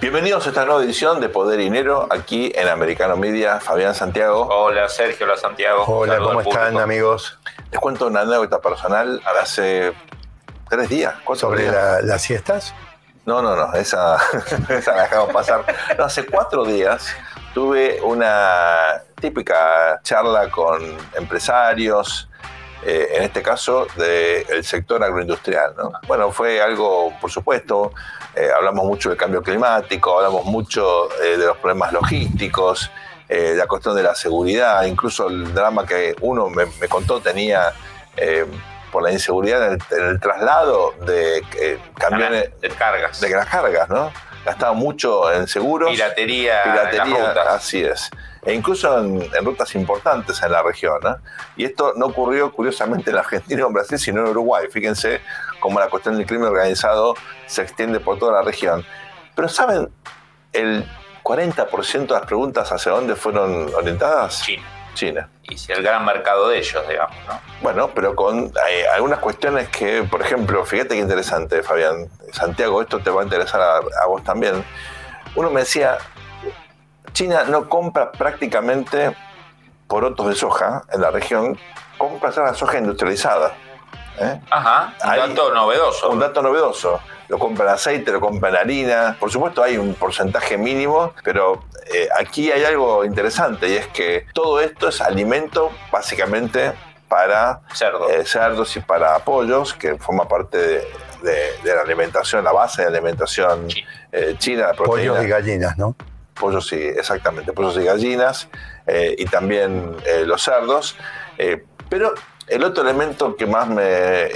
Bienvenidos a esta nueva edición de Poder y Dinero aquí en Americano Media. Fabián Santiago. Hola Sergio, hola Santiago. Hola, ¿cómo están amigos? Les cuento una anécdota personal. Hace tres días. ¿Sobre días? las siestas? No, no, no, esa, esa la dejamos pasar. No, hace cuatro días tuve una típica charla con empresarios, eh, en este caso del sector agroindustrial. ¿no? Bueno, fue algo, por supuesto, eh, hablamos mucho del cambio climático, hablamos mucho eh, de los problemas logísticos, eh, la cuestión de la seguridad, incluso el drama que uno me, contó tenía por la inseguridad en el, traslado de camiones de cargas. De las cargas, ¿no? Gastaba mucho en seguros. Piratería, piratería así es e incluso en, rutas importantes en la región. Y esto no ocurrió curiosamente en Argentina o en Brasil, sino en Uruguay. Fíjense cómo la cuestión del crimen organizado se extiende por toda la región. Pero ¿saben el 40% de las preguntas hacia dónde fueron orientadas? China. China. Y si el gran mercado de ellos, digamos, ¿no? Bueno, pero con eh, algunas cuestiones que, por ejemplo, fíjate qué interesante, Fabián. Santiago, esto te va a interesar a vos también. Uno me decía, China no compra prácticamente porotos de soja en la región, compra la soja industrializada. ¿eh? Ajá, un dato novedoso. Un dato novedoso. Lo compra en aceite, lo compra en harina. Por supuesto hay un porcentaje mínimo, pero eh, aquí hay algo interesante y es que todo esto es alimento básicamente para eh, cerdos y para pollos, que forma parte de, la alimentación, la base de alimentación china. Pollos y gallinas, ¿no? pollos sí, exactamente, pollos y gallinas, eh, y también eh, los cerdos. Eh, pero el otro elemento que más me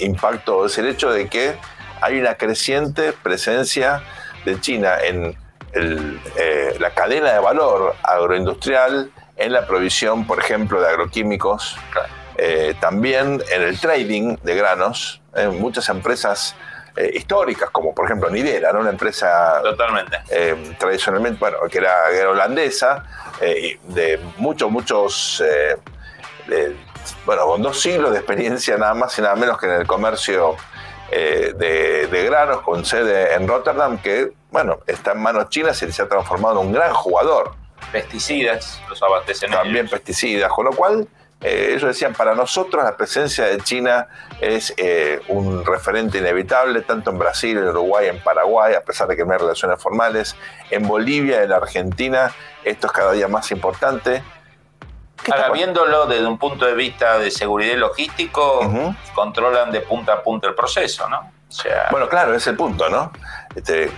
impactó es el hecho de que hay una creciente presencia de China en la cadena de valor agroindustrial, en la provisión, por ejemplo, de agroquímicos, también en el trading de granos. muchas empresas eh, históricas, como por ejemplo Nidera, ¿no? una empresa Totalmente. Eh, tradicionalmente, bueno, que era, holandesa, eh, de muchos, muchos, bueno, con dos siglos de experiencia nada más y nada menos que en el comercio de, granos, con sede en Rotterdam, que, bueno, está en manos chinas y se ha transformado en un gran jugador. Pesticidas, los abastecen También pesticidas, con lo cual eh, ellos decían, para nosotros la presencia de China es eh, un referente inevitable, tanto en Brasil, en Uruguay, en Paraguay, a pesar de que no hay relaciones formales, en Bolivia, en la Argentina, esto es cada día más importante. Ahora, viéndolo desde un punto de vista de seguridad y logístico, controlan de punta a punta el proceso, ¿no? bueno, claro, es el punto, ¿no? Este,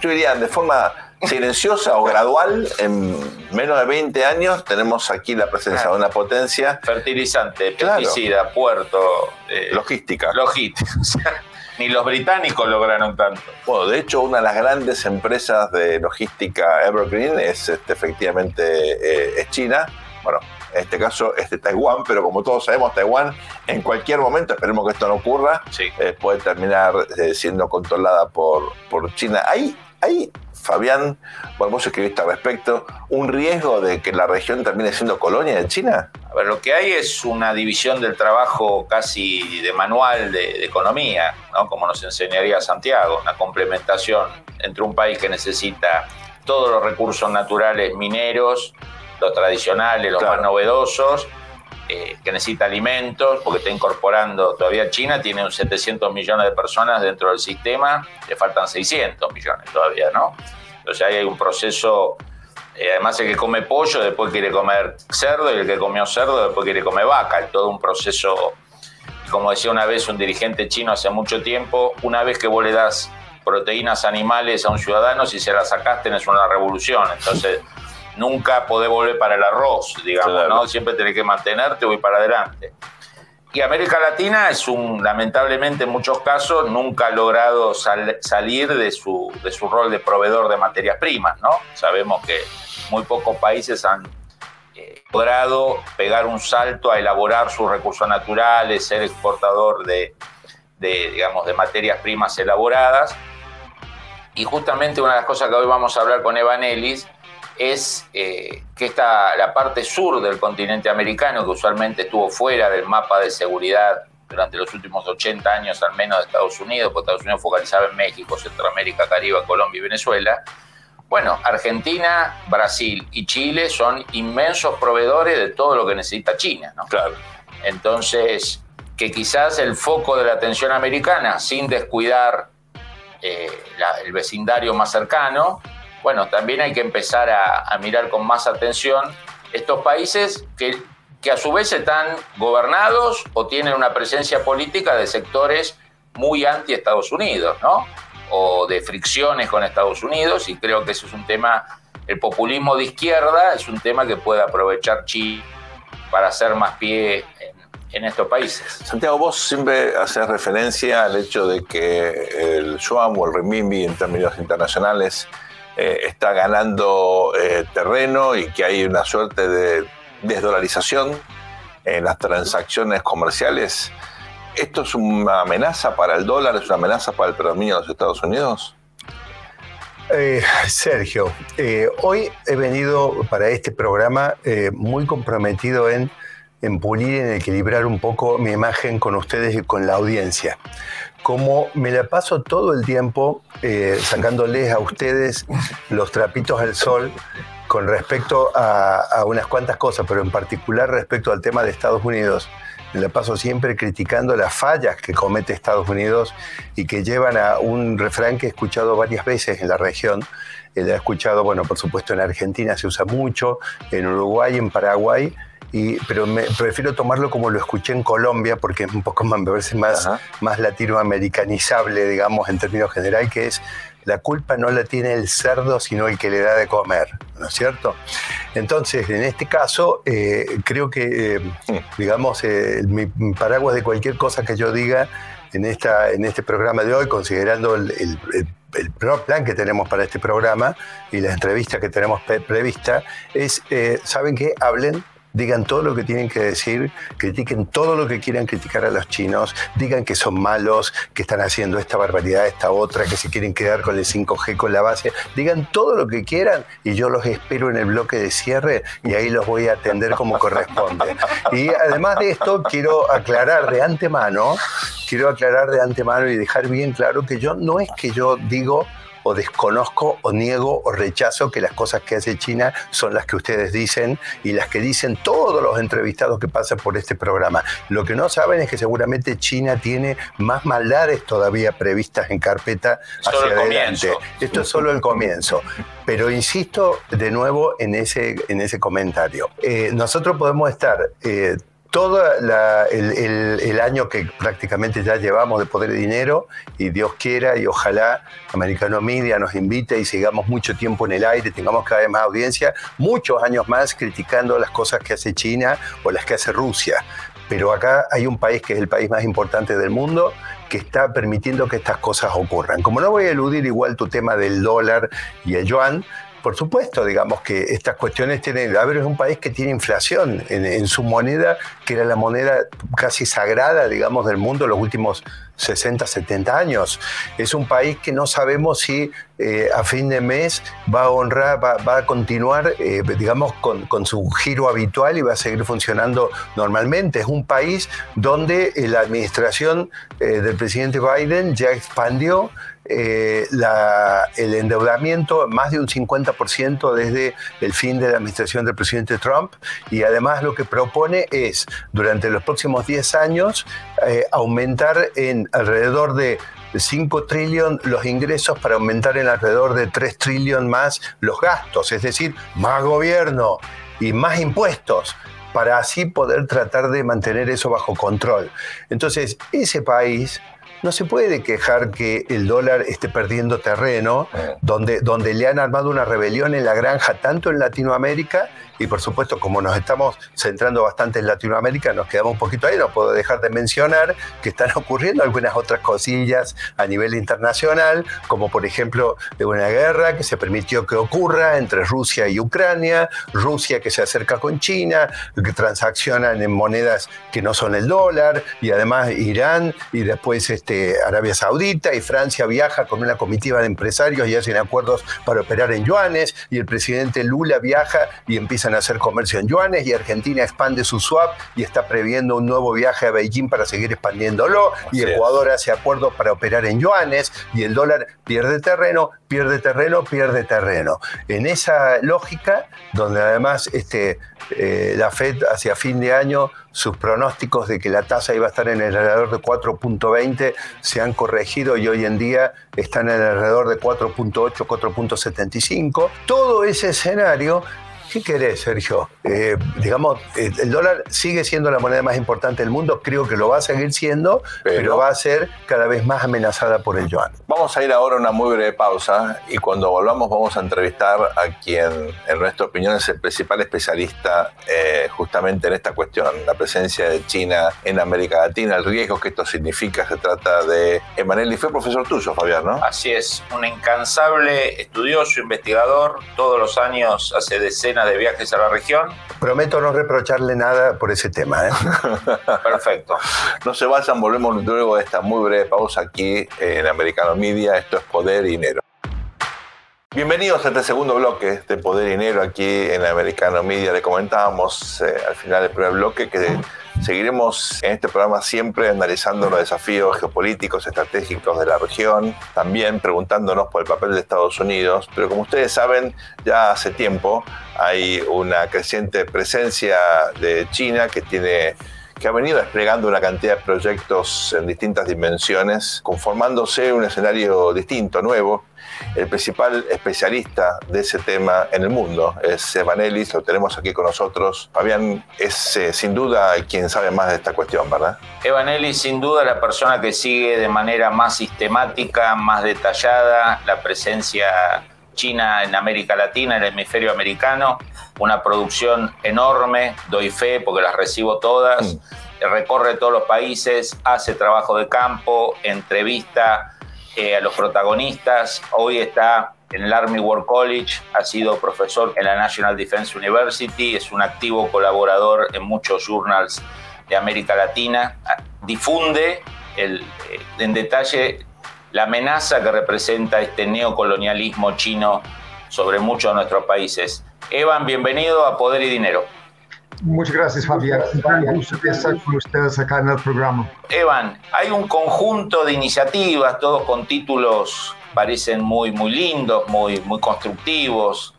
yo diría, de forma silenciosa o gradual, en menos de 20 años tenemos aquí la presencia de una potencia. Fertilizante, pesticida, puerto. Eh, logística. Logística. Ni los británicos lograron tanto. Bueno, de hecho, una de las grandes empresas de logística Evergreen es este, efectivamente eh, es China. Bueno, en este caso es de Taiwán, pero como todos sabemos, Taiwán en cualquier momento, esperemos que esto no ocurra, eh, puede terminar siendo controlada por, por China. Hay, hay Fabián, vos escribiste al respecto, un riesgo de que la región termine siendo colonia de China? A ver, lo que hay es una división del trabajo casi de manual de, economía, ¿no? como nos enseñaría Santiago, una complementación entre un país que necesita todos los recursos naturales mineros, los tradicionales, los más novedosos, eh, que necesita alimentos, porque está incorporando, todavía China tiene un 700 millones de personas dentro del sistema, le faltan 600 millones todavía, ¿no? Entonces ahí hay un proceso, eh, además el que come pollo después quiere comer cerdo y el que comió cerdo después quiere comer vaca, hay todo un proceso, como decía una vez un dirigente chino hace mucho tiempo, una vez que vos le das proteínas animales a un ciudadano, si se las sacaste es una revolución, entonces nunca podés volver para el arroz, digamos, ¿no? Siempre tenés que mantenerte o ir para adelante. Y América Latina es un, lamentablemente en muchos casos, nunca ha logrado salir de su, de su rol de proveedor de materias primas, ¿no? Sabemos que muy pocos países han eh, logrado pegar un salto a elaborar sus recursos naturales, ser exportador de, de, digamos, de materias primas elaboradas. Y justamente una de las cosas que hoy vamos a hablar con Evanelis es eh, que esta, la parte sur del continente americano, que usualmente estuvo fuera del mapa de seguridad durante los últimos 80 años al menos de Estados Unidos, porque Estados Unidos focalizaba en México, Centroamérica, Caribe, Colombia y Venezuela. Bueno, Argentina, Brasil y Chile son inmensos proveedores de todo lo que necesita China, ¿no? Claro. Entonces, que quizás el foco de la atención americana, sin descuidar eh, el vecindario más cercano, bueno, también hay que empezar a, mirar con más atención estos países que, que a su vez están gobernados o tienen una presencia política de sectores muy anti-Estados Unidos, ¿no? O de fricciones con Estados Unidos, y creo que ese es un tema, el populismo de izquierda es un tema que puede aprovechar Chile para hacer más pie en, en estos países. Santiago, vos siempre haces referencia al hecho de que el yuan o el renminbi en términos internacionales eh, está ganando eh, terreno y que hay una suerte de desdolarización en las transacciones comerciales. ¿Esto es una amenaza para el dólar? ¿Es una amenaza para el predominio de los Estados Unidos? Eh, Sergio, hoy he venido para este programa muy comprometido en en pulir, en equilibrar un poco mi imagen con ustedes y con la audiencia. Como me la paso todo el tiempo eh, sacándoles a ustedes los trapitos al sol con respecto a, unas cuantas cosas, pero en particular respecto al tema de Estados Unidos, me la paso siempre criticando las fallas que comete Estados Unidos y que llevan a un refrán que he escuchado varias veces en la región. He escuchado, bueno, por supuesto en Argentina se usa mucho, en Uruguay, en Paraguay, pero me, prefiero tomarlo como lo escuché en Colombia, porque es un poco más, me parece más, más latinoamericanizable, digamos, en términos generales, que es la culpa no la tiene el cerdo, sino el que le da de comer, ¿no es cierto? Entonces, en este caso, eh, creo que, eh, digamos, eh, mi paraguas de cualquier cosa que yo diga en, esta, en este programa de hoy, considerando el, el, el plan que tenemos para este programa y la entrevista que tenemos prevista, es, ¿saben qué? Hablen digan todo lo que tienen que decir, critiquen todo lo que quieran criticar a los chinos, digan que son malos, que están haciendo esta barbaridad, esta otra, que se quieren quedar con el 5G, con la base, digan todo lo que quieran y yo los espero en el bloque de cierre y ahí los voy a atender como corresponde. Y además de esto, quiero aclarar de antemano, quiero aclarar de antemano y dejar bien claro que yo no es que yo digo o desconozco o niego o rechazo que las cosas que hace China son las que ustedes dicen y las que dicen todos los entrevistados que pasan por este programa. Lo que no saben es que seguramente China tiene más maldades todavía previstas en carpeta hacia adelante. Esto es solo el comienzo. Pero insisto de nuevo en ese, en ese comentario. Eh, nosotros podemos estar eh, todo el, año que prácticamente ya llevamos de Poder y Dinero, y Dios quiera y ojalá Americano Media nos invite y sigamos mucho tiempo en el aire, tengamos cada vez más audiencia, muchos años más criticando las cosas que hace China o las que hace Rusia. Pero acá hay un país que es el país más importante del mundo que está permitiendo que estas cosas ocurran. Como no voy a eludir igual tu tema del dólar y el yuan, por supuesto, digamos que estas cuestiones tienen. A ver, es un país que tiene inflación en, su moneda, que era la moneda casi sagrada, digamos, del mundo los últimos 60, 70 años. Es un país que no sabemos si eh, a fin de mes va a honrar, va, a continuar, eh, digamos, con, su giro habitual y va a seguir funcionando normalmente. Es un país donde eh, la administración del presidente Biden ya expandió eh, el endeudamiento más de un 50% desde el fin de la administración del presidente Trump y además lo que propone es durante los próximos 10 años eh, aumentar en alrededor de 5 trillones los ingresos para aumentar en alrededor de 3 trillones más los gastos, es decir, más gobierno y más impuestos para así poder tratar de mantener eso bajo control. Entonces, ese país no se puede quejar que el dólar esté perdiendo terreno, donde, donde le han armado una rebelión en la granja, tanto en Latinoamérica y por supuesto, como nos estamos centrando bastante en Latinoamérica, nos quedamos un poquito ahí, no puedo dejar de mencionar que están ocurriendo algunas otras cosillas a nivel internacional, como por ejemplo una guerra que se permitió que ocurra entre Rusia y Ucrania, Rusia que se acerca con China, que transaccionan en monedas que no son el dólar, y además Irán, y después este, Arabia Saudita y Francia viaja con una comitiva de empresarios y hacen acuerdos para operar en yuanes y el presidente Lula viaja y empiezan a hacer comercio en yuanes y Argentina expande su swap y está previendo un nuevo viaje a Beijing para seguir expandiéndolo y Ecuador hace acuerdos para operar en yuanes y el dólar pierde terreno, pierde terreno, pierde terreno. En esa lógica, donde además este, eh, la Fed hacia fin de año, sus pronósticos de que la tasa iba a estar en el alrededor de 4.20 se han corregido y hoy en día están en el alrededor de 4.8, 4.75. Todo ese escenario ¿Qué querés, Sergio? Eh, digamos, eh, el dólar sigue siendo la moneda más importante del mundo, creo que lo va a seguir siendo, pero, va a ser cada vez más amenazada por el yuan. Vamos a ir ahora a una muy breve pausa y cuando volvamos vamos a entrevistar a quien, en nuestra opinión, es el principal especialista eh, justamente en esta cuestión, la presencia de China en América Latina, el riesgo que esto significa. Se trata de Emanuel y fue profesor tuyo, Fabián, ¿no? Así es, un incansable estudioso, investigador, todos los años hace decenas de viajes a la región. Prometo no reprocharle nada por ese tema. ¿eh? Perfecto. No se vayan, volvemos luego de esta muy breve pausa aquí en Americano Media. Esto es Poder y Dinero. Bienvenidos a este segundo bloque de Poder y Dinero aquí en Americano Media. Le comentábamos eh, al final del primer bloque que Seguiremos en este programa siempre analizando los desafíos geopolíticos, estratégicos de la región, también preguntándonos por el papel de Estados Unidos, pero como ustedes saben, ya hace tiempo hay una creciente presencia de China que tiene que ha venido desplegando una cantidad de proyectos en distintas dimensiones, conformándose un escenario distinto, nuevo, el principal especialista de ese tema en el mundo es Evan Ellis, lo tenemos aquí con nosotros. Fabián es eh, sin duda quien sabe más de esta cuestión, ¿verdad? Evan Ellis sin duda la persona que sigue de manera más sistemática, más detallada la presencia china en América Latina, en el hemisferio americano, una producción enorme, doy fe porque las recibo todas, mm. recorre todos los países, hace trabajo de campo, entrevista eh, a los protagonistas. Hoy está en el Army War College, ha sido profesor en la National Defense University, es un activo colaborador en muchos journals de América Latina, difunde el, eh, en detalle la amenaza que representa este neocolonialismo chino sobre muchos de nuestros países. Evan, bienvenido a Poder y Dinero. Muchas gracias, Fabián. Un gusto estar con ustedes acá en el programa. Evan, hay un conjunto de iniciativas, todos con títulos parecen muy, muy lindos, muy, muy constructivos,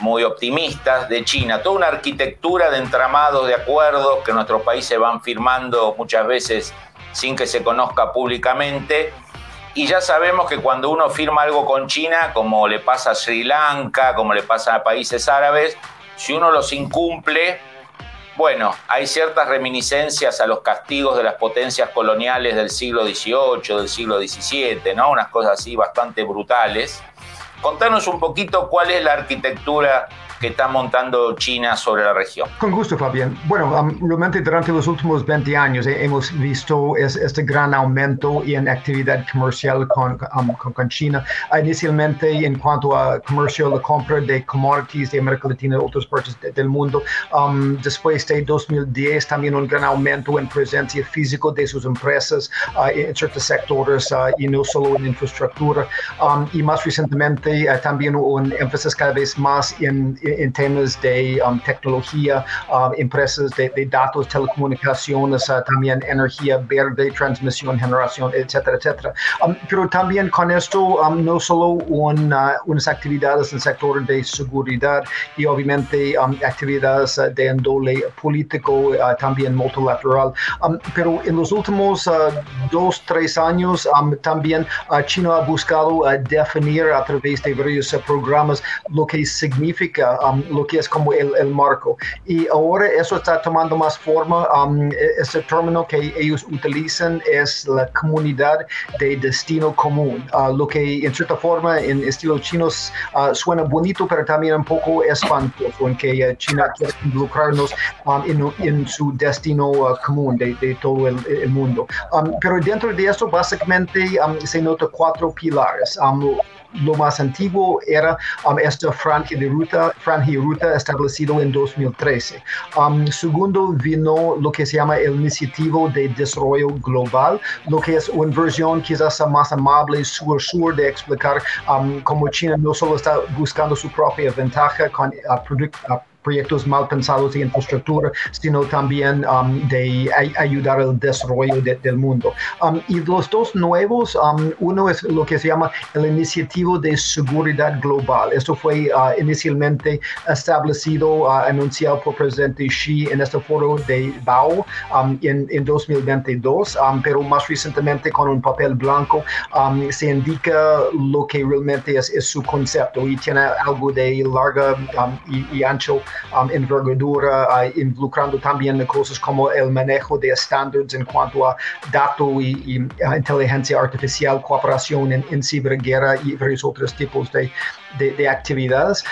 muy optimistas de China. Toda una arquitectura de entramados de acuerdos que nuestros países van firmando muchas veces sin que se conozca públicamente. Y ya sabemos que cuando uno firma algo con China, como le pasa a Sri Lanka, como le pasa a países árabes, si uno los incumple, bueno, hay ciertas reminiscencias a los castigos de las potencias coloniales del siglo XVIII, del siglo XVII, ¿no? Unas cosas así bastante brutales. Contanos un poquito cuál es la arquitectura que está montando China sobre la región. Con gusto, Fabián. Bueno, realmente durante los últimos 20 años eh, hemos visto este gran aumento en actividad comercial con, con, China. Inicialmente en cuanto a comercio, la compra de commodities de América Latina y otras partes del mundo. después de 2010 también un gran aumento en presencia física de sus empresas uh, en ciertos sectores uh, y no solo en infraestructura. y más recientemente uh, también un énfasis cada vez más en en temas de um, tecnología, um, empresas de, datos, telecomunicaciones, uh, también energía verde, transmisión, generación, etcétera, etcétera. Um, pero también con esto no solo unas actividades en el sector de seguridad y obviamente actividades uh, de índole político, uh, también multilateral, pero en los últimos dos, tres años también China ha buscado definir a través de varios programas lo que significa Um, lo que es como el, el, marco. Y ahora eso está tomando más forma. Um, e, ese término que ellos utilizan es la comunidad de destino común, uh, lo que en cierta forma en estilo chinos uh, suena bonito, pero también un poco espantoso, en que uh, China quiere involucrarnos um, en, en, su destino común de, de, todo el, el mundo. pero dentro de eso básicamente se nota cuatro pilares lo más antiguo era esta franja de ruta, franja y ruta establecido en 2013. segundo, vino lo que se llama el Iniciativo de Desarrollo Global, lo que es una versión quizás más amable sur-sur de explicar cómo China no solo está buscando su propia ventaja con uh, proyectos mal pensados de infraestructura, sino también um, de ayudar al desarrollo del mundo. Um, y los dos nuevos, um, uno es lo que se llama el Iniciativo de Seguridad Global. Esto fue uh, inicialmente establecido, uh, anunciado por presidente Xi en este foro de Bao en, en, 2022, pero más recientemente con un papel blanco se indica lo que realmente es, su concepto y tiene algo de larga y ancho um, envergadura, uh, involucrando también cosas como el manejo de estándares en cuanto a datos y, inteligencia artificial, cooperación en, ciberguerra y varios otros tipos de, de, actividades.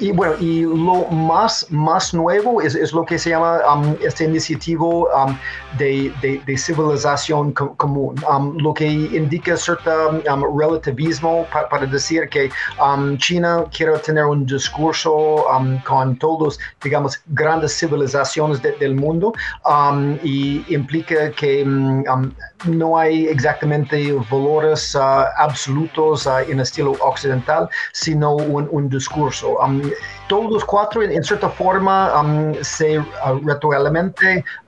Y bueno, y lo más, más nuevo es, lo que se llama um, iniciativo um, de, civilización común, lo que indica cierto relativismo para decir que China quiere tener un discurso con digamos, grandes civilizaciones del mundo y implica que no hay exactamente valores uh, absolutos uh, en estilo occidental, sino un, discurso. Um, todos los cuatro, en, cierta forma, um, se uh,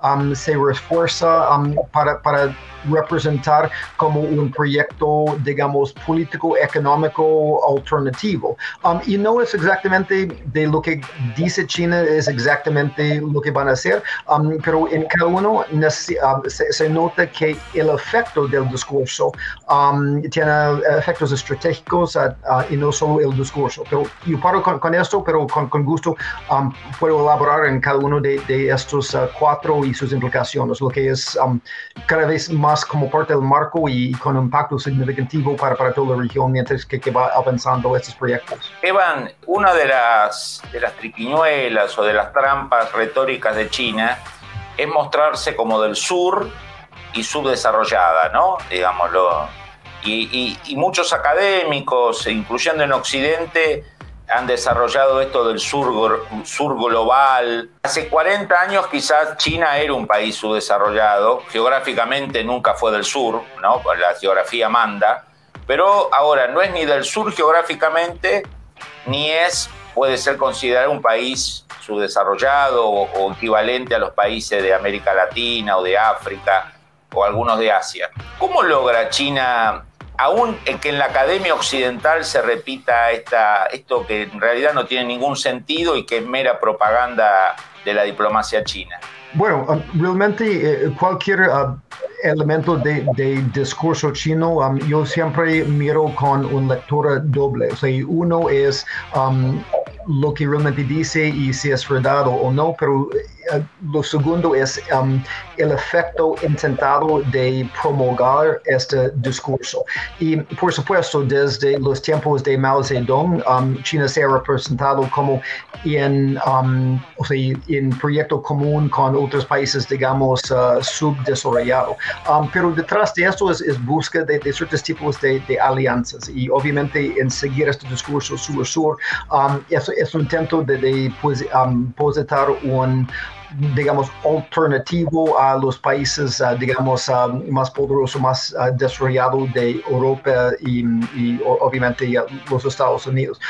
um, se refuerza um, para, para representar como un proyecto, digamos, político, económico alternativo. Um, y no es exactamente de lo que dice China, es exactamente lo que van a hacer, um, pero en cada uno se, nota que el efecto del discurso tiene efectos estratégicos y no solo el discurso. Pero yo paro con esto, pero con, gusto um, puedo elaborar en cada uno de, estos uh, cuatro y sus implicaciones, lo que es um, cada vez más como parte del marco y con impacto significativo para, para toda la región mientras que, que va avanzando estos proyectos. Evan, una de las, de las triquiñuelas o de las trampas retóricas de China es mostrarse como del sur y subdesarrollada, ¿no? Digámoslo. Y, y, y, muchos académicos, incluyendo en Occidente, han desarrollado esto del sur, sur global. Hace 40 años quizás China era un país subdesarrollado, geográficamente nunca fue del sur, ¿no? la geografía manda, pero ahora no es ni del sur geográficamente, ni es, puede ser considerado un país subdesarrollado o, o equivalente a los países de América Latina o de África o algunos de Asia. ¿Cómo logra China aún que en la academia occidental se repita esta, esto que en realidad no tiene ningún sentido y que es mera propaganda de la diplomacia china. Bueno, um, realmente eh, cualquier uh, elemento de, discurso chino um, yo siempre miro con una lectura doble. O sea, uno es um, lo que realmente dice y si es verdad o, no, pero eh, lo segundo es um, el efecto intentado de promulgar este discurso. Y por supuesto, desde los tiempos de Mao Zedong, um, China se ha representado como en, um, o sea, en proyecto común con otros países, digamos, uh, subdesarrollados. pero detrás de esto es, es búsqueda de, ciertos tipos de, alianzas y obviamente en seguir este discurso sur-sur es, es, un intento de, de pues, positar un digamos, alternativo a los países, uh, digamos, uh, más poderosos, más uh, desarrollados de Europa y, y obviamente los Estados Unidos.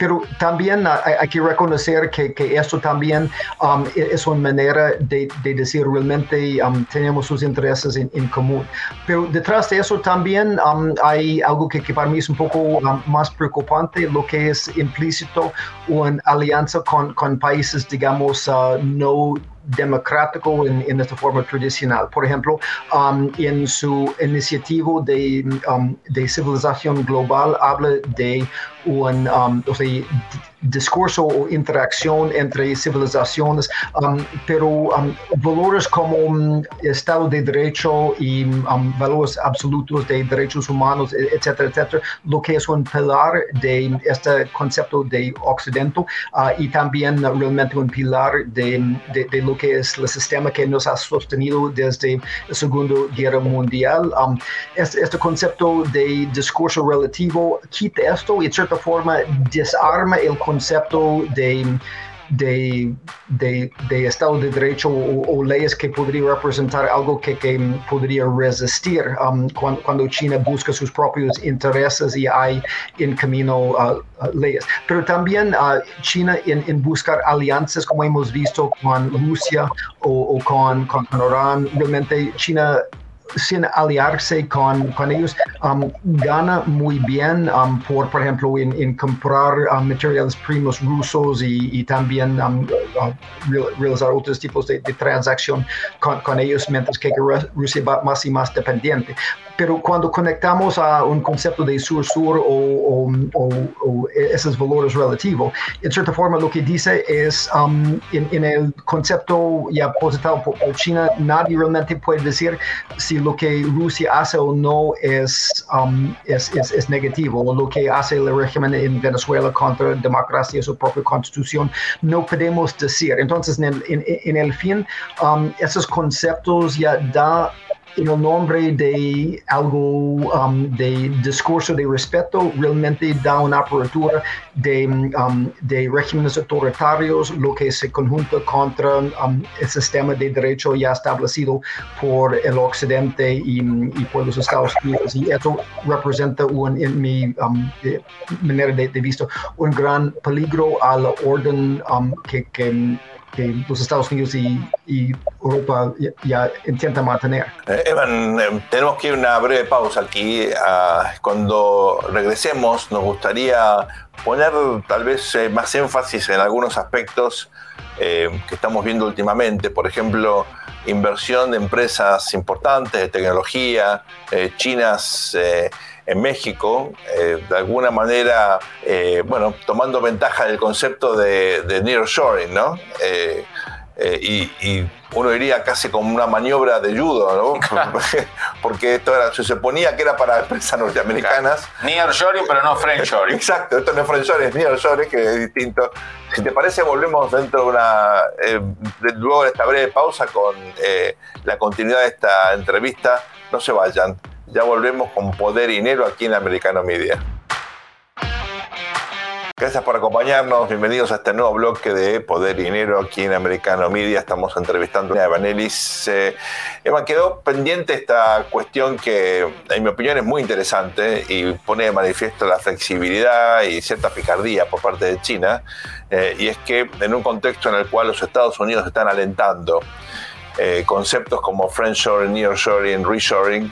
Pero también hay, que reconocer que, que esto también um, e, es una manera de, de decir realmente um, tenemos sus intereses en, en, común. Pero detrás de eso también um, hay algo que, que, para mí es un poco más preocupante, lo que es implícito una alianza con, con países, digamos, uh, no democrático en, en, esta forma tradicional. Por ejemplo, en su iniciativa de, de civilización global habla de un um, o sea, discurso o interacción entre civilizaciones, um, pero um, valores como um, Estado de Derecho y valores absolutos de derechos humanos, e, etcétera, etcétera, lo que es un pilar de este concepto de Occidente uh, y también realmente un pilar de, de, lo que es el sistema que nos ha sostenido desde la Segunda Guerra Mundial. Este, este, concepto de discurso relativo quita esto y de cierta forma desarma el concepto de, de, de, Estado de Derecho o, leyes que podría representar algo que, que podría resistir um, cuando, China busca sus propios intereses y hay en camino uh, uh, leyes. Pero también uh, China en, buscar alianzas, como hemos visto con Rusia o, con, con, con Irán, realmente China sin aliarse con, con ellos, um, gana muy bien um, por, por ejemplo, en, comprar um, materiales primos rusos y, también uh, realizar otros tipos de, transacción con, con, ellos, mientras que Rusia va más y más dependiente. Pero cuando conectamos a un concepto de sur-sur o, o, esos valores relativos, en cierta forma lo que dice es, um, en, el concepto ya positado por, China, nadie realmente puede decir si lo que Rusia hace o no es, um, es, es, es, negativo, o lo que hace el régimen en Venezuela contra democracia y su propia constitución, no podemos decir. Entonces, en el, en, el fin, um, esos conceptos ya da el nombre de algo um, de discurso de respeto, realmente da una apertura de, um, de regímenes autoritarios, lo que se conjunta contra um, el sistema de derecho ya establecido por el Occidente y, por los Estados Unidos. Y eso representa, un, en mi manera de, de, vista, un gran peligro al orden que que los Estados Unidos y, Europa ya, intentan mantener. Eh, Evan, eh, tenemos que ir a una breve pausa aquí. Ah, cuando regresemos nos gustaría poner tal vez eh, más énfasis en algunos aspectos que estamos viendo últimamente. Por ejemplo, inversión de empresas importantes de tecnología, chinas en México, eh, de alguna manera, eh, bueno, tomando ventaja del concepto de, de nearshoring, ¿no? Eh, y, uno diría casi como una maniobra de judo, ¿no? Porque esto era, se suponía que era para empresas norteamericanas. Nearshoring, pero no friendshoring. Exacto, esto no es friendshoring, es nearshoring, que es distinto. Si te parece, volvemos dentro de una. luego de esta breve pausa con la continuidad de esta entrevista. No se vayan. Ya volvemos con Poder y Dinero aquí en Americano Media. Gracias por acompañarnos. Bienvenidos a este nuevo bloque de Poder y Dinero aquí en Americano Media. Estamos entrevistando a Evanelis. Eh, Eva, quedó pendiente esta cuestión que, en mi opinión, es muy interesante y pone de manifiesto la flexibilidad y cierta picardía por parte de China. Eh, y es que en un contexto en el cual los Estados Unidos están alentando eh, conceptos como friendshoring, nearshoring, reshoring,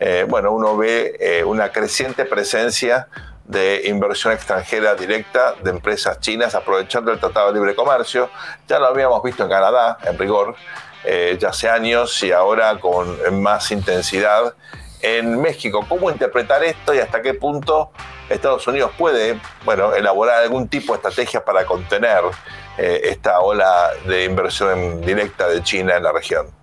eh, bueno, uno ve una creciente presencia de inversión extranjera directa de empresas chinas aprovechando el Tratado de Libre Comercio. Ya lo habíamos visto en Canadá, en rigor, eh, ya hace años y ahora con más intensidad en México. ¿Cómo interpretar esto y hasta qué punto Estados Unidos puede bueno, elaborar algún tipo de estrategia para contener esta ola de inversión directa de China en la región?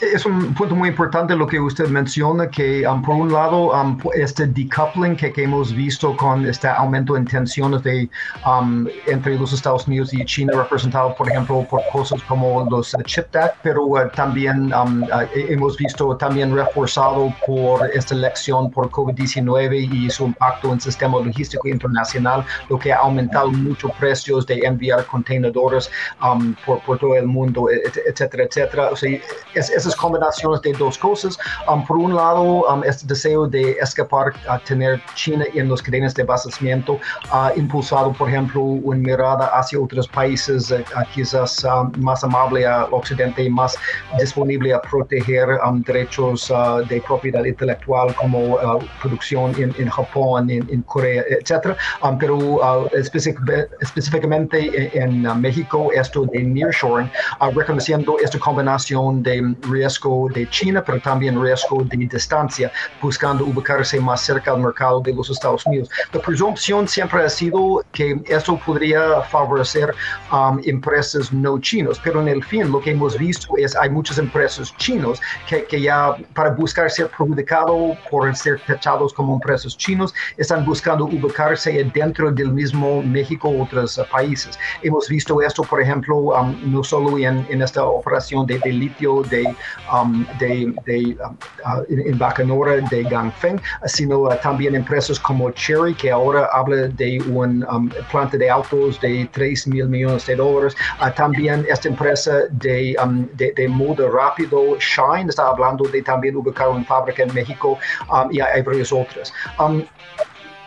Es un punto muy importante lo que usted menciona, que um, por un lado um, este decoupling que, hemos visto con este aumento en tensiones de, um, entre los Estados Unidos y China, representado por ejemplo por cosas como los uh, Chip Act, pero uh, también uh, hemos visto también reforzado por esta elección por COVID-19 y su impacto en el sistema logístico internacional, lo que ha aumentado mucho precios de enviar contenedores por, todo el mundo, etcétera, etcétera. Esas combinaciones de dos cosas. Um, por un lado, um, este deseo de escapar a tener China en los cadenas de abastecimiento ha impulsado, por ejemplo, una mirada hacia otros países eh, quizás um, más amable al occidente y más disponible a proteger derechos uh, de propiedad intelectual como uh, producción en, Japón, en, Corea, etc. pero uh, específicamente en, México, esto de nearshoring, reconociendo esta combinación de riesgo de China, pero también riesgo de distancia, buscando ubicarse más cerca al mercado de los Estados Unidos. La presunción siempre ha sido que esto podría favorecer um, empresas no chinos, pero en el fin lo que hemos visto es hay muchas empresas chinos que, que ya para buscar ser perjudicado por ser tachados como empresas chinos están buscando ubicarse dentro del mismo México u otros países. Hemos visto esto, por ejemplo, um, no solo en, en, esta operación de, de litio de, um, de, de um, uh, en Bacanora de Gangfeng, sino uh, también empresas como Cherry, que ahora habla de un um, planta de autos de 3 mil millones de dólares. Uh, también esta empresa de, um, de, de, rápido, Shine, está hablando de también ubicar una fábrica en México um, y hay varias otras.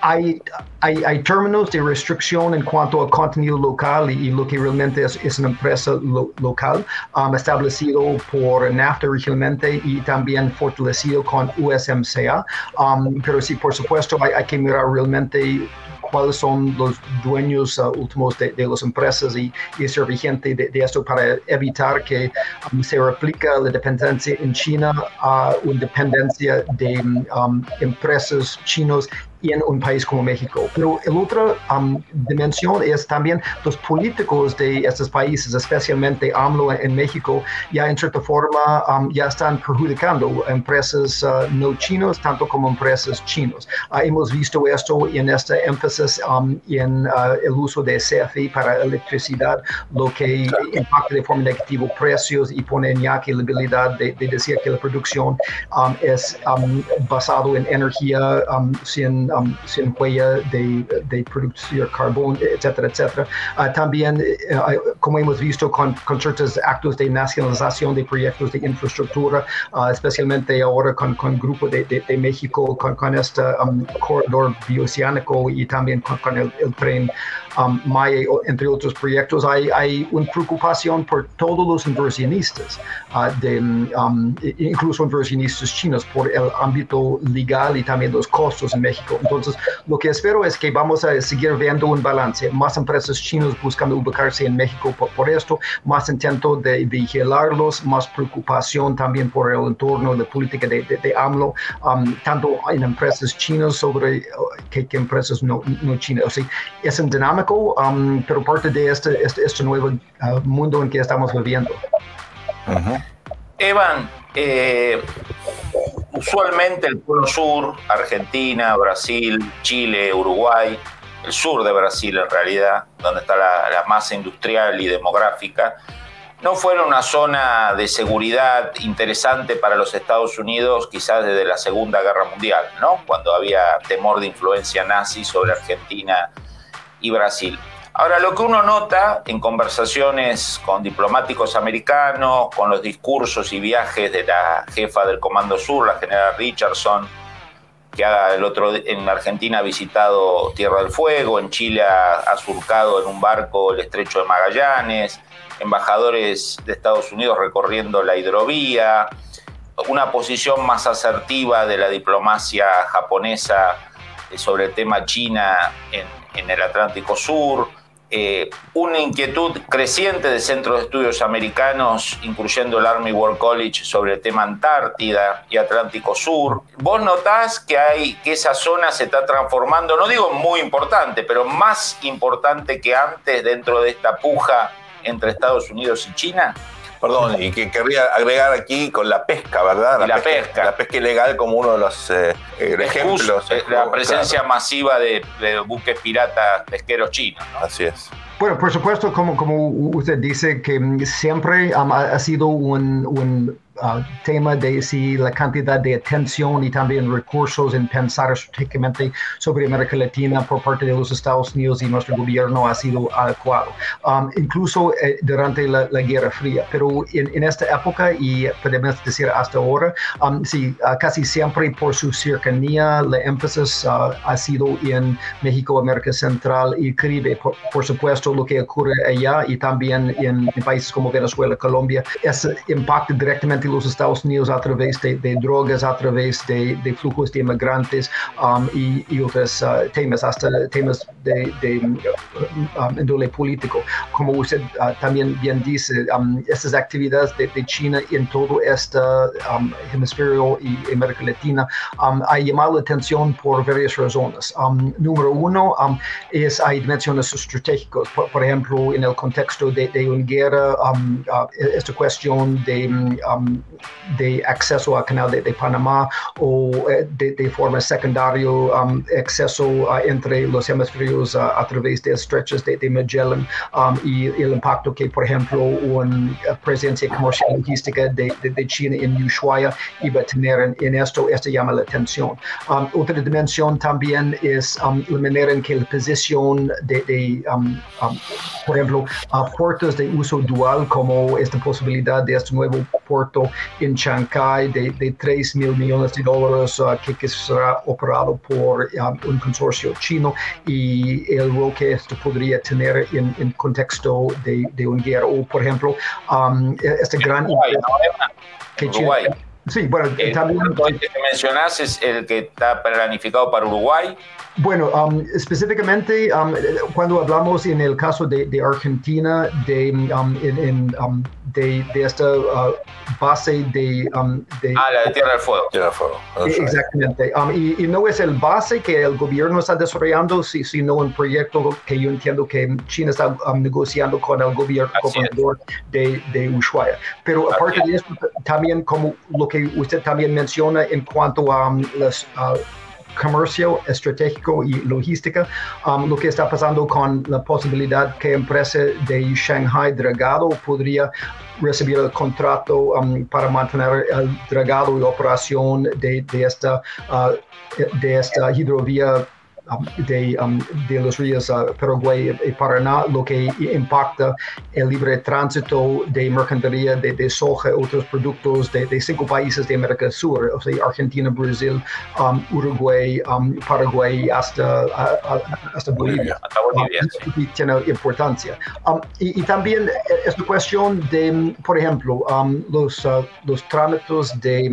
Hay, hay, términos de restricción en cuanto al contenido local y, lo que realmente es, es una empresa lo, local um, establecido por NAFTA regionalmente y también fortalecido con USMCA. Um, pero sí, por supuesto, hay, hay que mirar realmente cuáles son los dueños uh, últimos de, de, las empresas y, y ser vigente de, de, esto para evitar que um, se replica la dependencia en China a uh, una dependencia de um, empresas chinos en un país como México. Pero la otra um, dimensión es también los políticos de estos países, especialmente AMLO en México, ya en cierta forma um, ya están perjudicando empresas uh, no chinos tanto como empresas chinos. Uh, hemos visto esto en este énfasis um, en uh, el uso de CFE para electricidad, lo que impacta de forma negativa precios y pone en jaque la habilidad de, de decir que la producción es basado en energía sin um, sin huella de, de producir carbón, etcétera, etcétera. Uh, también, uh, como hemos visto con, con, ciertos actos de nacionalización de proyectos de infraestructura, uh, especialmente ahora con, con Grupo de, de, de México, con, con este um, corredor bioceánico y también con, con el, el, tren um, entre otros proyectos, hay, hay una preocupación por todos los inversionistas, de, um, incluso inversionistas chinos, por el ámbito legal y también los costos en México. Entonces, lo que espero es que vamos a seguir viendo un balance, más empresas chinas buscando ubicarse en México por, por esto, más intento de vigilarlos, más preocupación también por el entorno de política de, de, de AMLO, um, tanto en empresas chinas sobre uh, que, que, empresas no, no chinas. O sea, es un um, pero parte de este, este, este nuevo uh, mundo en que estamos viviendo. Uh -huh. Evan, eh, usualmente el Polo Sur, Argentina, Brasil, Chile, Uruguay, el sur de Brasil en realidad, donde está la, la masa industrial y demográfica, no fueron una zona de seguridad interesante para los Estados Unidos quizás desde la Segunda Guerra Mundial, ¿no? cuando había temor de influencia nazi sobre Argentina Brasil. Ahora, lo que uno nota en conversaciones con diplomáticos americanos, con los discursos y viajes de la jefa del Comando Sur, la general Richardson, que el otro en Argentina ha visitado Tierra del Fuego, en Chile ha surcado en un barco el estrecho de Magallanes, embajadores de Estados Unidos recorriendo la hidrovía, una posición más asertiva de la diplomacia japonesa sobre el tema China en, en el Atlántico Sur, eh, una inquietud creciente de centros de estudios americanos, incluyendo el Army War College, sobre el tema Antártida y Atlántico Sur. ¿Vos notás que, hay, que esa zona se está transformando, no digo muy importante, pero más importante que antes dentro de esta puja entre Estados Unidos y China? Perdón, y que querría agregar aquí con la pesca, ¿verdad? La, la pesca, pesca, La pesca ilegal como uno de los eh, ejemplos. La presencia claro. masiva de, de, buques piratas pesqueros chinos. ¿no? Así es. Bueno, por supuesto, como, como usted dice, que siempre um, ha, sido un, un uh, tema de si la cantidad de atención y también recursos en pensar estratégicamente sobre América Latina por parte de los Estados Unidos y nuestro gobierno ha sido adecuado, um, incluso eh, durante la, la, Guerra Fría. Pero en, en, esta época y podemos decir hasta ahora, um, sí, uh, casi siempre por su cercanía, la énfasis uh, ha sido en México, América Central y Caribe. Por, por, supuesto, lo que ocurre allá y también en, en países como Venezuela, Colombia, es impacta directamente los Estados Unidos a través de, drogas, a través de, flujos de inmigrantes um, y, otros uh, temas, hasta temas de, de um, político. Como usted uh, también bien dice, um, estas actividades de, China en todo este hemisferio y América Latina ha llamado la atención por varias razones. número uno es hay dimensiones estratégicas, por, ejemplo, en el contexto de, una guerra, uh, esta cuestión de, de acceso al canal de, Panamá o eh, de, forma secundaria acceso entre los hemisferios a través de estrechas de, Magellan y el impacto que, por ejemplo, una presencia comercial logística de, China en Ushuaia iba a tener en, esto, esto llama la atención. otra dimensión también es la manera en que la posición de, por ejemplo, puertos de uso dual como esta posibilidad de este nuevo puerto en Shanghai de, de 3 mil millones de dólares uh, que, que, será operado por um, un consorcio chino y el rol que esto podría tener en, en contexto de, de un guerra o por ejemplo um, este gran Uruguay, que Uruguay. Sí, bueno, el también... que mencionás es el que está planificado para Uruguay. Bueno, um, específicamente um, cuando hablamos en el caso de, de Argentina, de, um, en, um, de, de, esta uh, base de, de, Ah, la de Tierra del Fuego. Tierra del Fuego. Exactamente. Y, y, no es el base que el gobierno está desarrollando, sino un proyecto que yo entiendo que China está negociando con el gobierno de, de Ushuaia. Pero aparte de eso, también como lo que usted también menciona en cuanto a las... Uh, comercio estratégico y logística, um, lo que está pasando con la posibilidad que empresa de Shanghai Dragado podría recibir el contrato um, para mantener el dragado y operación de, esta, uh, de esta hidrovía de, um, de, los ríos uh, Paraguay y Paraná, lo que impacta el libre tránsito de mercadería de, de soja, otros productos de, de, cinco países de América del Sur, o sea, Argentina, Brasil, um, Uruguay, um, Paraguay, hasta, hasta Bolivia. Hasta Bolivia y tiene importancia. Y, y, también esta cuestión de, por ejemplo, los, uh, los trámites de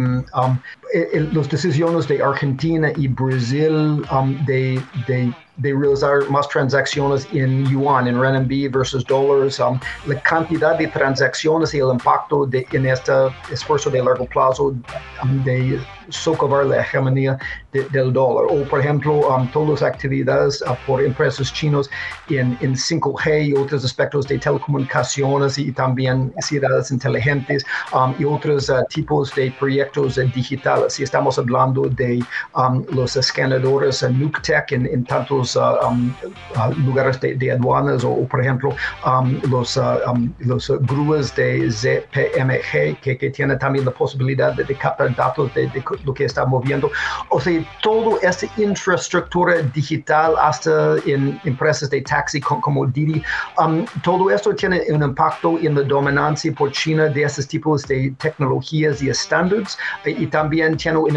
eh, las decisiones de Argentina y Brasil de, de de realizar más transacciones en yuan, en renminbi versus dólares, um, la cantidad de transacciones y el impacto de, en este esfuerzo de largo plazo um, de socavar la hegemonía del dólar. O, por ejemplo, um, todas las actividades uh, por empresas chinas en, en 5G y otros aspectos de telecomunicaciones y también ciudades inteligentes um, y otros uh, tipos de proyectos uh, digitales. Si estamos hablando de um, los escaneadores NUCTEC en, en tantos Um, uh, lugares de, aduanas o, por ejemplo, um, los, uh, um, los grúas de ZPMG que, que tienen también la posibilidad de, captar datos de, lo que está moviendo. O sea, toda esta infraestructura digital hasta en empresas de taxi como, Didi, todo esto tiene un impacto en la dominancia por China de estos tipos de tecnologías y estándares y también tiene un,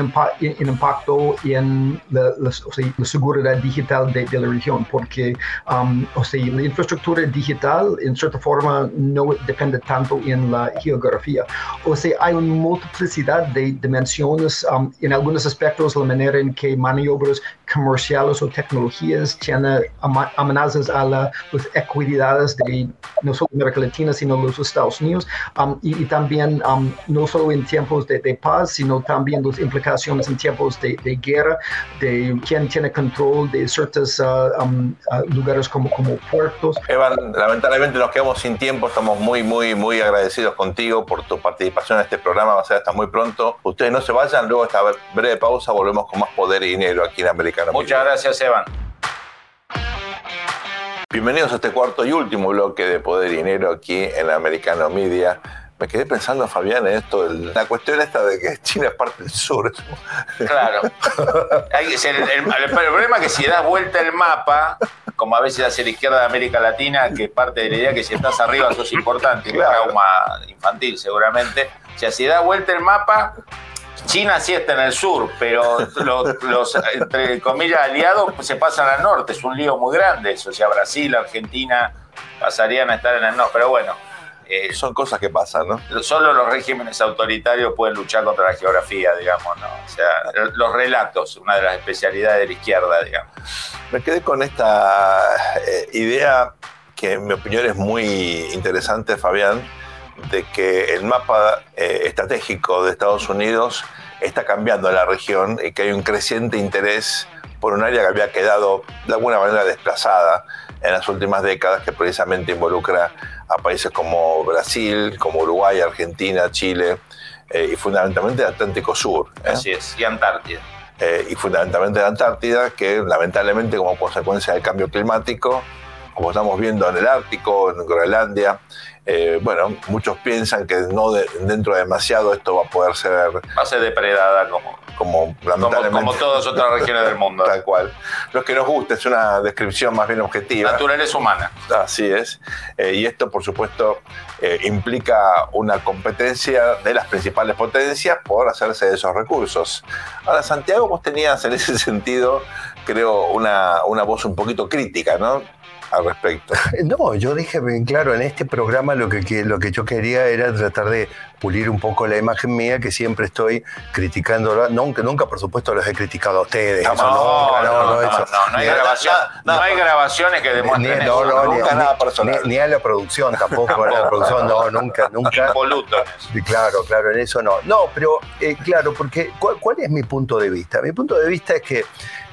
impacto en la, la seguridad digital de, de, la región, porque um, o sea, la infraestructura digital en cierta forma no depende tanto en la geografía. O sea, hay una multiplicidad de dimensiones um, en algunos aspectos, la manera en que maniobras comerciales o tecnologías tienen amenazas a las equidades de no solo América Latina, sino los Estados Unidos, um, y, también no solo en tiempos de, paz, sino también las implicaciones en tiempos de, de guerra, de quién tiene control de ciertas lugares como, como puertos. Evan, lamentablemente nos quedamos sin tiempo, estamos muy, muy, muy agradecidos contigo por tu participación en este programa, va a ser hasta muy pronto. Ustedes no se vayan, luego de esta breve pausa volvemos con más poder y dinero aquí en Americano. Muchas gracias, Evan. Bienvenidos a este cuarto y último bloque de Poder y Dinero aquí en Americano Media me quedé pensando, Fabián, en esto, la cuestión esta de que China es parte del sur. Claro. el, problema es que si das vuelta el mapa, como a veces hace la izquierda de América Latina, que parte de la idea que si estás arriba sos importante, claro. trauma infantil seguramente. O sea, si das vuelta el mapa, China sí está en el sur, pero los, entre comillas, aliados se pasan al norte. Es un lío muy grande eso. O sea, Brasil, Argentina pasarían a estar en el norte. Pero bueno, Eh, Son cosas que pasan, ¿no? solo los regímenes autoritarios pueden luchar contra la geografía, digamos, ¿no? O sea, los relatos, una de las especialidades de la izquierda, digamos. Me quedé con esta eh, idea que en mi opinión es muy interesante, Fabián, de que el mapa eh, estratégico de Estados Unidos está cambiando en la región y que hay un creciente interés por un área que había quedado de alguna manera desplazada en las últimas décadas, que precisamente involucra a países como Brasil, como Uruguay, Argentina, Chile eh, y fundamentalmente el Atlántico Sur. ¿eh? Así es, y Antártida. Eh, y fundamentalmente la Antártida, que lamentablemente como consecuencia del cambio climático, como estamos viendo en el Ártico, en Groenlandia, eh, bueno, muchos piensan que no de- dentro de demasiado esto va a poder ser Va a ser depredada como, como como, lamentablemente como todas otras regiones del mundo. tal cual. Lo que nos gusta es una descripción más bien objetiva. Naturaleza humana. Así es. Eh, y esto, por supuesto, eh, implica una competencia de las principales potencias por hacerse de esos recursos. Ahora, Santiago, vos tenías en ese sentido, creo, una, una voz un poquito crítica, ¿no? Al respecto. No, yo dije bien claro, en este programa lo que, lo que yo quería era tratar de pulir un poco la imagen mía, que siempre estoy criticando, nunca, nunca por supuesto los he criticado a ustedes. eso nunca, no, no, eso. no, no hay Ni grabación- no, no hay grabaciones que ni- demuestren no, eso. no, ni- nunca ni- nada personal. ni- ni a la producción tampoco, a la producción no, nunca, nunca. Involuto Claro, claro, en eso no. No, pero eh, claro, porque ¿cuál, cuál es mi punto de vista? Mi punto de vista es que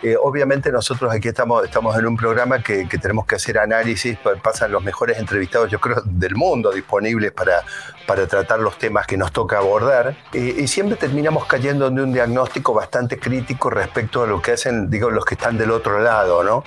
eh, obviamente nosotros aquí estamos, estamos en un programa que, que tenemos que hacer análisis, pa- pasan los mejores entrevistados, yo creo, del mundo disponibles para, para tratar los temas que nos toca abordar. Eh, y siempre terminamos cayendo en un diagnóstico bastante crítico respecto a lo que hacen, digo, los que están del otro lado, ¿no?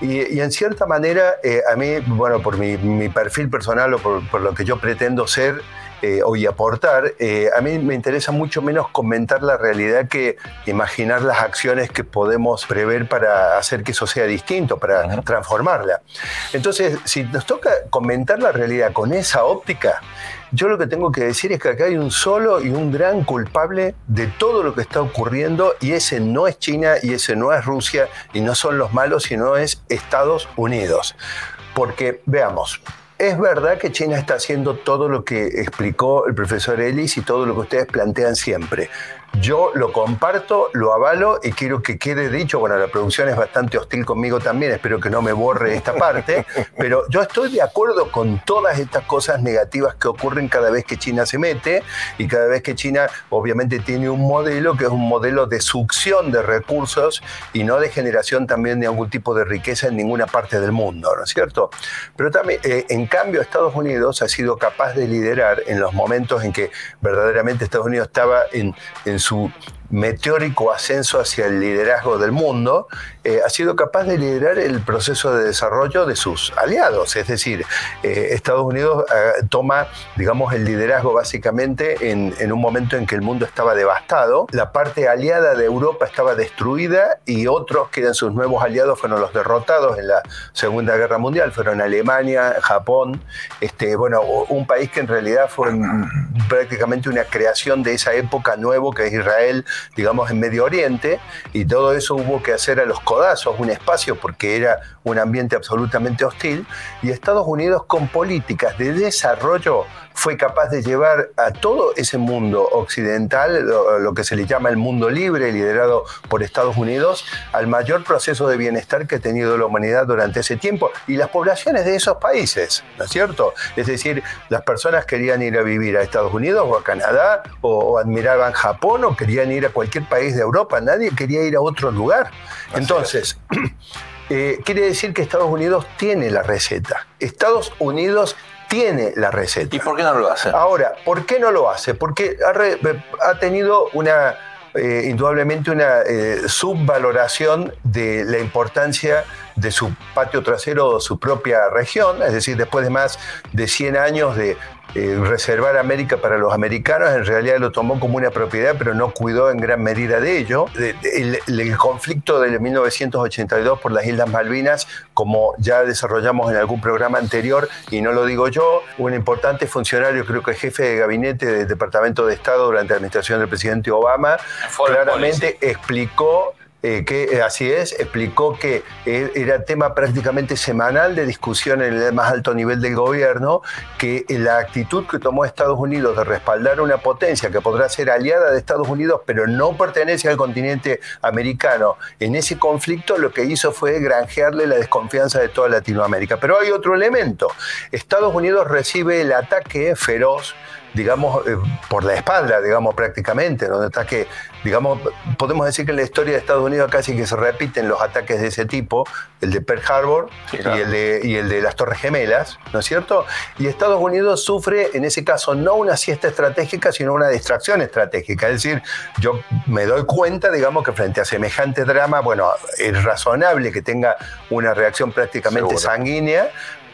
Y, y en cierta manera, eh, a mí, bueno, por mi, mi perfil personal o por, por lo que yo pretendo ser, eh, o y aportar, eh, a mí me interesa mucho menos comentar la realidad que imaginar las acciones que podemos prever para hacer que eso sea distinto, para transformarla. Entonces, si nos toca comentar la realidad con esa óptica, yo lo que tengo que decir es que acá hay un solo y un gran culpable de todo lo que está ocurriendo y ese no es China y ese no es Rusia y no son los malos, sino es Estados Unidos. Porque, veamos, es verdad que China está haciendo todo lo que explicó el profesor Ellis y todo lo que ustedes plantean siempre. Yo lo comparto, lo avalo y quiero que quede dicho, bueno, la producción es bastante hostil conmigo también, espero que no me borre esta parte, pero yo estoy de acuerdo con todas estas cosas negativas que ocurren cada vez que China se mete y cada vez que China obviamente tiene un modelo que es un modelo de succión de recursos y no de generación también de algún tipo de riqueza en ninguna parte del mundo, ¿no es cierto? Pero también, eh, en cambio, Estados Unidos ha sido capaz de liderar en los momentos en que verdaderamente Estados Unidos estaba en, en su meteórico ascenso hacia el liderazgo del mundo, eh, ha sido capaz de liderar el proceso de desarrollo de sus aliados. Es decir, eh, Estados Unidos eh, toma, digamos, el liderazgo básicamente en, en un momento en que el mundo estaba devastado, la parte aliada de Europa estaba destruida y otros que eran sus nuevos aliados fueron los derrotados en la Segunda Guerra Mundial, fueron Alemania, Japón, este, bueno, un país que en realidad fue prácticamente una creación de esa época nuevo que es Israel, digamos, en Medio Oriente, y todo eso hubo que hacer a los codazos, un espacio, porque era un ambiente absolutamente hostil, y Estados Unidos con políticas de desarrollo fue capaz de llevar a todo ese mundo occidental, lo, lo que se le llama el mundo libre, liderado por Estados Unidos, al mayor proceso de bienestar que ha tenido la humanidad durante ese tiempo, y las poblaciones de esos países, ¿no es cierto? Es decir, las personas querían ir a vivir a Estados Unidos o a Canadá, o, o admiraban Japón, o querían ir a cualquier país de Europa, nadie quería ir a otro lugar. Entonces, eh, quiere decir que Estados Unidos tiene la receta. Estados Unidos tiene la receta. ¿Y por qué no lo hacen? Ahora, ¿por qué no lo hace? Porque ha, re- ha tenido una, eh, indudablemente una eh, subvaloración de la importancia de su patio trasero o su propia región, es decir, después de más de 100 años de eh, reservar América para los americanos, en realidad lo tomó como una propiedad, pero no cuidó en gran medida de ello. El, el conflicto de 1982 por las Islas Malvinas, como ya desarrollamos en algún programa anterior, y no lo digo yo, un importante funcionario, creo que jefe de gabinete del Departamento de Estado durante la administración del presidente Obama, Foreign claramente explicó eh, que eh, así es, explicó que eh, era tema prácticamente semanal de discusión en el más alto nivel del gobierno, que la actitud que tomó Estados Unidos de respaldar una potencia que podrá ser aliada de Estados Unidos, pero no pertenece al continente americano, en ese conflicto lo que hizo fue granjearle la desconfianza de toda Latinoamérica. Pero hay otro elemento. Estados Unidos recibe el ataque feroz digamos, eh, por la espalda, digamos, prácticamente, donde está que, digamos, podemos decir que en la historia de Estados Unidos casi que se repiten los ataques de ese tipo, el de Pearl Harbor y, el de, y el de las Torres Gemelas, ¿no es cierto? Y Estados Unidos sufre, en ese caso, no una siesta estratégica, sino una distracción estratégica. Es decir, yo me doy cuenta, digamos, que frente a semejante drama, bueno, es razonable que tenga una reacción prácticamente sanguínea,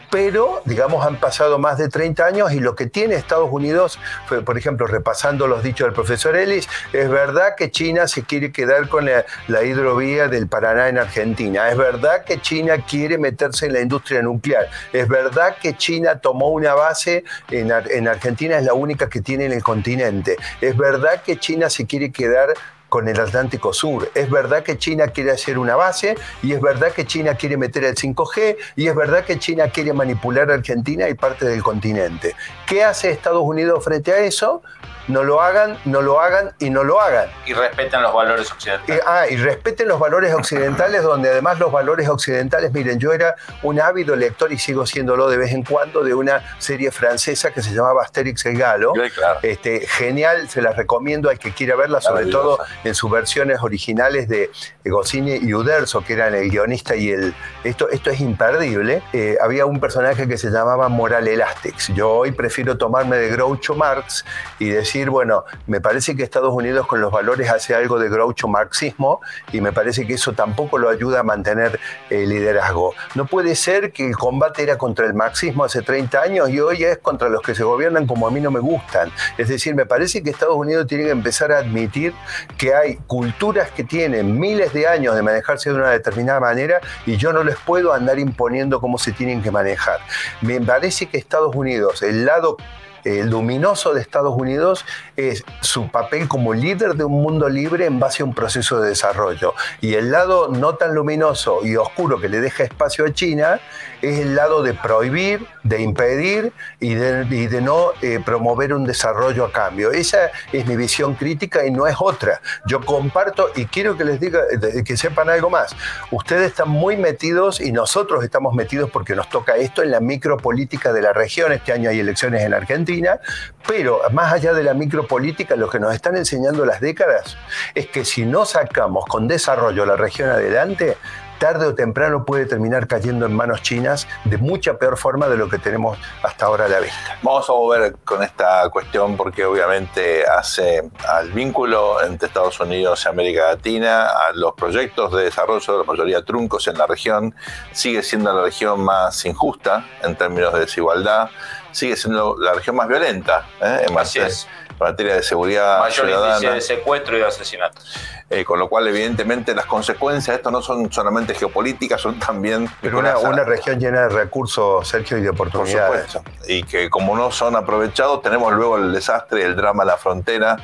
pero digamos han pasado más de 30 años y lo que tiene Estados Unidos, por ejemplo, repasando los dichos del profesor Ellis, es verdad que China se quiere quedar con la, hidrovía del Paraná en Argentina, es verdad que China quiere meterse en la industria nuclear, es verdad que China tomó una base en, en Argentina, es la única que tiene en el continente, es verdad que China se quiere quedar con el Atlántico Sur. Es verdad que China quiere hacer una base y es verdad que China quiere meter el 5G y es verdad que China quiere manipular a Argentina y parte del continente. ¿Qué hace Estados Unidos frente a eso? No lo hagan, no lo hagan y no lo hagan. Y respeten los valores occidentales. ah, y respeten los valores occidentales, donde además los valores occidentales, miren, yo era un ávido lector y sigo siéndolo de vez en cuando de una serie francesa que se llamaba Asterix el Galo. este, genial, se las recomiendo al que quiera verla, sobre todo en sus versiones originales de Goscinny y Uderzo, que eran el guionista y el... Esto, esto es imperdible. Eh, había un personaje que se llamaba Moral Elastix. Yo hoy prefiero tomarme de Groucho Marx y decir bueno, me parece que Estados Unidos con los valores hace algo de groucho marxismo y me parece que eso tampoco lo ayuda a mantener el liderazgo. No puede ser que el combate era contra el marxismo hace 30 años y hoy es contra los que se gobiernan como a mí no me gustan. Es decir, me parece que Estados Unidos tiene que empezar a admitir que hay culturas que tienen miles de años de manejarse de una determinada manera y yo no les puedo andar imponiendo cómo se tienen que manejar. Me parece que Estados Unidos, el lado el luminoso de Estados Unidos es su papel como líder de un mundo libre en base a un proceso de desarrollo. Y el lado no tan luminoso y oscuro que le deja espacio a China es el lado de prohibir, de impedir y de, no eh, promover un desarrollo a cambio. Esa es mi visión crítica y no es otra. Yo comparto y quiero que les diga, que sepan algo más. Ustedes están muy metidos y nosotros estamos metidos porque nos toca esto en la micropolítica de la región. Este año hay elecciones en Argentina, pero más allá de la micropolítica, lo que nos están enseñando las décadas es que si no sacamos con desarrollo la región adelante, tarde o temprano puede terminar cayendo en manos chinas de mucha peor forma de lo que tenemos hasta ahora a la vista. Vamos a volver con esta cuestión porque obviamente hace al vínculo entre Estados Unidos y América Latina, a los proyectos de desarrollo de la mayoría truncos en la región, sigue siendo la región más injusta en términos de desigualdad, sigue siendo la región más violenta ¿eh? en materia de seguridad Mayor ciudadana. de secuestro y de asesinatos. Eh, con lo cual, evidentemente, las consecuencias de esto no son solamente geopolíticas, son también... Pero una, una, región llena de recursos, Sergio, y de oportunidades. Por supuesto. Y que como no son aprovechados, tenemos luego el desastre, el drama la frontera,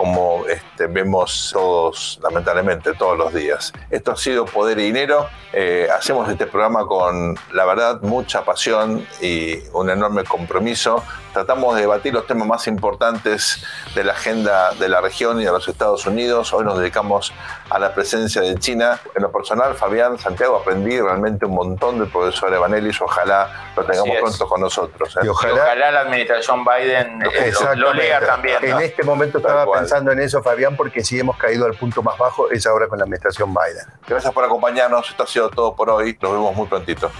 como este, vemos todos, lamentablemente, todos los días. Esto ha sido Poder y Dinero. Eh, hacemos este programa con, la verdad, mucha pasión y un enorme compromiso tratamos de debatir los temas más importantes de la agenda de la región y de los Estados Unidos. Hoy nos dedicamos a la presencia de China. En lo personal, Fabián Santiago, aprendí realmente un montón del profesor Evanelis. Ojalá lo tengamos pronto con nosotros. ¿eh? Y, ojalá, la administración Biden eh, lo, lea también. En este momento estaba pensando en eso, Fabián, porque si hemos caído al punto más bajo es ahora con la administración Biden. Gracias por acompañarnos. Esto ha sido todo por hoy. Nos vemos muy prontito.